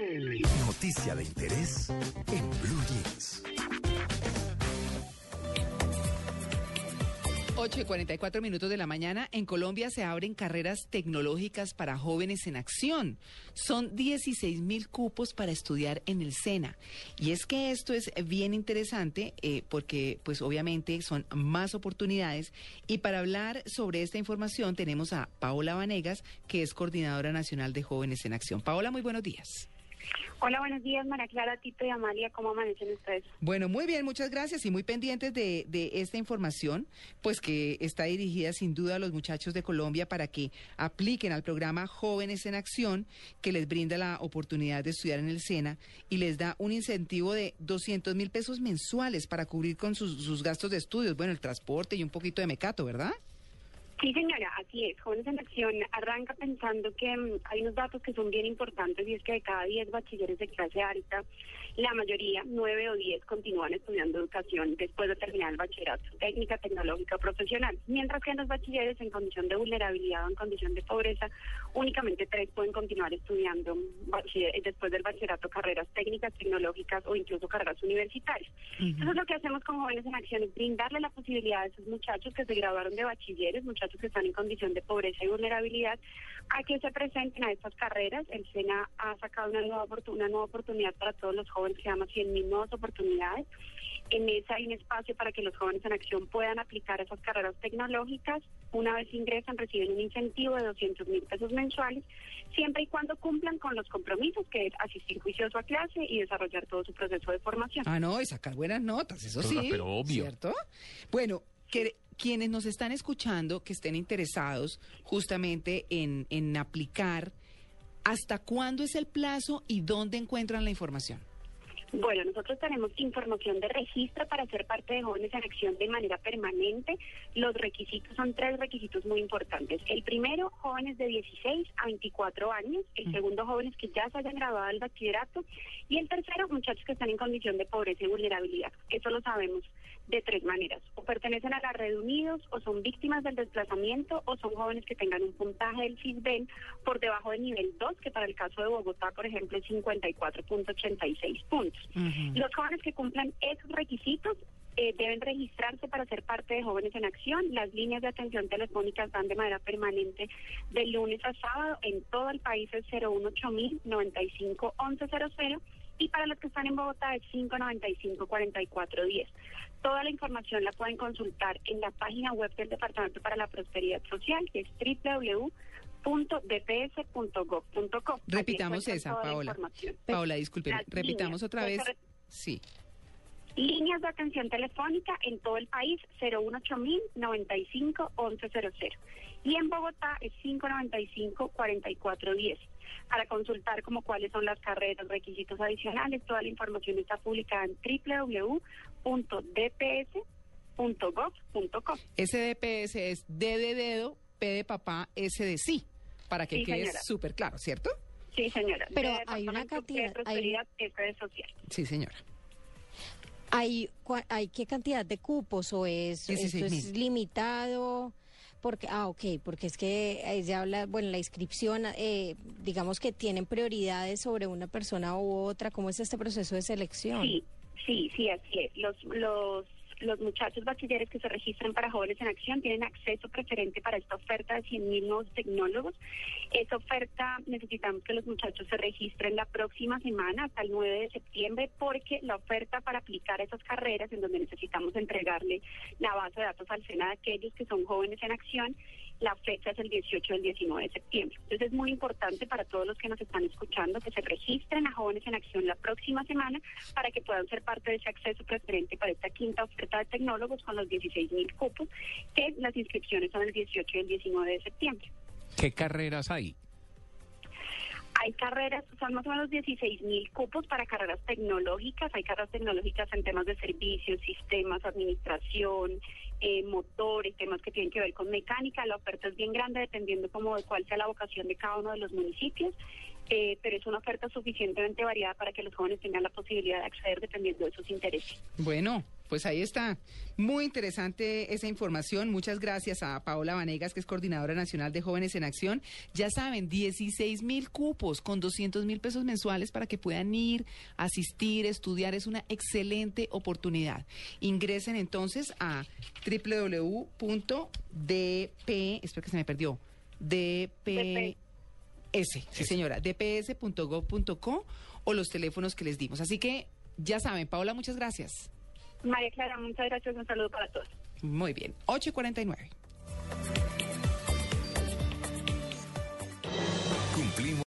Noticia de interés en Blue Jeans. 8 y 44 minutos de la mañana. En Colombia se abren carreras tecnológicas para jóvenes en acción. Son 16 mil cupos para estudiar en el SENA. Y es que esto es bien interesante eh, porque, pues obviamente, son más oportunidades. Y para hablar sobre esta información tenemos a Paola Vanegas, que es coordinadora nacional de jóvenes en acción. Paola, muy buenos días. Hola, buenos días, María Clara, Tito y Amalia. ¿Cómo amanecen ustedes? Bueno, muy bien, muchas gracias y muy pendientes de, de, esta información, pues que está dirigida sin duda a los muchachos de Colombia para que apliquen al programa Jóvenes en Acción, que les brinda la oportunidad de estudiar en el SENA y les da un incentivo de 200 mil pesos mensuales para cubrir con sus, sus gastos de estudios, bueno, el transporte y un poquito de mecato, ¿verdad? Sí, señora, así es. Jóvenes en Acción arranca pensando que mm, hay unos datos que son bien importantes y es que de cada 10 bachilleres de clase alta, la mayoría, 9 o 10, continúan estudiando educación después de terminar el bachillerato, técnica, tecnológica, profesional. Mientras que en los bachilleres en condición de vulnerabilidad o en condición de pobreza, únicamente 3 pueden continuar estudiando después del bachillerato carreras técnicas, tecnológicas o incluso carreras universitarias. Entonces lo que hacemos con Jóvenes en Acción es brindarle la posibilidad a esos muchachos que se graduaron de bachilleres, muchachos que están en condición de pobreza y vulnerabilidad a que se presenten a estas carreras. El SENA ha sacado una nueva, una nueva oportunidad para todos los jóvenes se llama 100.000 nuevas oportunidades. En esa hay un espacio para que los jóvenes en acción puedan aplicar esas carreras tecnológicas. Una vez ingresan, reciben un incentivo de 200 mil pesos mensuales, siempre y cuando cumplan con los compromisos, que es asistir juicioso a clase y desarrollar todo su proceso de formación. Ah, no, y sacar buenas notas, eso sí. Pero obvio. ¿Cierto? Bueno, que quienes nos están escuchando, que estén interesados justamente en, en aplicar, ¿hasta cuándo es el plazo y dónde encuentran la información? Bueno, nosotros tenemos información de registro para ser parte de Jóvenes en Acción de manera permanente. Los requisitos son tres requisitos muy importantes. El primero, jóvenes de 16 a 24 años. El segundo, jóvenes que ya se hayan graduado del bachillerato. Y el tercero, muchachos que están en condición de pobreza y vulnerabilidad. Eso lo sabemos de tres maneras. O pertenecen a la red Unidos, o son víctimas del desplazamiento, o son jóvenes que tengan un puntaje del FISBEN por debajo del nivel 2, que para el caso de Bogotá, por ejemplo, es 54.86 puntos. Los jóvenes que cumplan esos requisitos eh, deben registrarse para ser parte de Jóvenes en Acción. Las líneas de atención telefónica están de manera permanente de lunes a sábado en todo el país es 018 95 1100 y para los que están en Bogotá es 595 4410. Toda la información la pueden consultar en la página web del Departamento para la Prosperidad Social, que es www.dps.gov.co. Repitamos esa, Paola. Paola, disculpe, repitamos otra vez. Sí. Líneas de atención telefónica en todo el país 018 95 1100 y en Bogotá es 595 4410 para consultar como cuáles son las carreras, requisitos adicionales. Toda la información está publicada en www.dps.gov.co. Ese DPS es D de dedo, P de papá, S de sí, para que quede súper claro, ¿cierto? Sí, señora. Pero hay una cantidad... Hay... social. Sí, señora. ¿Hay, ¿Hay qué cantidad de cupos o es, esto es limitado? Porque, ah, ok, porque es que ahí se habla, bueno, la inscripción, eh, digamos que tienen prioridades sobre una persona u otra. ¿Cómo es este proceso de selección? Sí, sí, sí, así es. Los, los los muchachos bachilleres que se registran para Jóvenes en Acción tienen acceso preferente para esta oferta de 100.000 nuevos tecnólogos. Esa oferta necesitamos que los muchachos se registren la próxima semana, hasta el 9 de septiembre, porque la oferta para aplicar esas carreras, en donde necesitamos entregarle la base de datos al SENA de aquellos que son jóvenes en acción, la fecha es el 18 del 19 de septiembre. Entonces es muy importante para todos los que nos están escuchando que se registren a Jóvenes en Acción la próxima semana para que puedan ser parte de ese acceso preferente para esta quinta oferta de tecnólogos con los 16 mil cupos, que las inscripciones son el 18 y el 19 de septiembre. ¿Qué carreras hay? Hay carreras, son más o menos 16 mil cupos para carreras tecnológicas. Hay carreras tecnológicas en temas de servicios, sistemas, administración, eh, motores, temas que tienen que ver con mecánica. La oferta es bien grande dependiendo como de cuál sea la vocación de cada uno de los municipios. Eh, pero es una oferta suficientemente variada para que los jóvenes tengan la posibilidad de acceder dependiendo de sus intereses. Bueno, pues ahí está. Muy interesante esa información. Muchas gracias a Paola Vanegas, que es coordinadora nacional de Jóvenes en Acción. Ya saben, 16 mil cupos con 200 mil pesos mensuales para que puedan ir, asistir, estudiar. Es una excelente oportunidad. Ingresen entonces a www.dp, espero que se me perdió, dp. S, sí señora, dps.gov.co o los teléfonos que les dimos. Así que ya saben, Paola, muchas gracias. María Clara, muchas gracias. Un saludo para todos. Muy bien, 8.49. Cumplimos.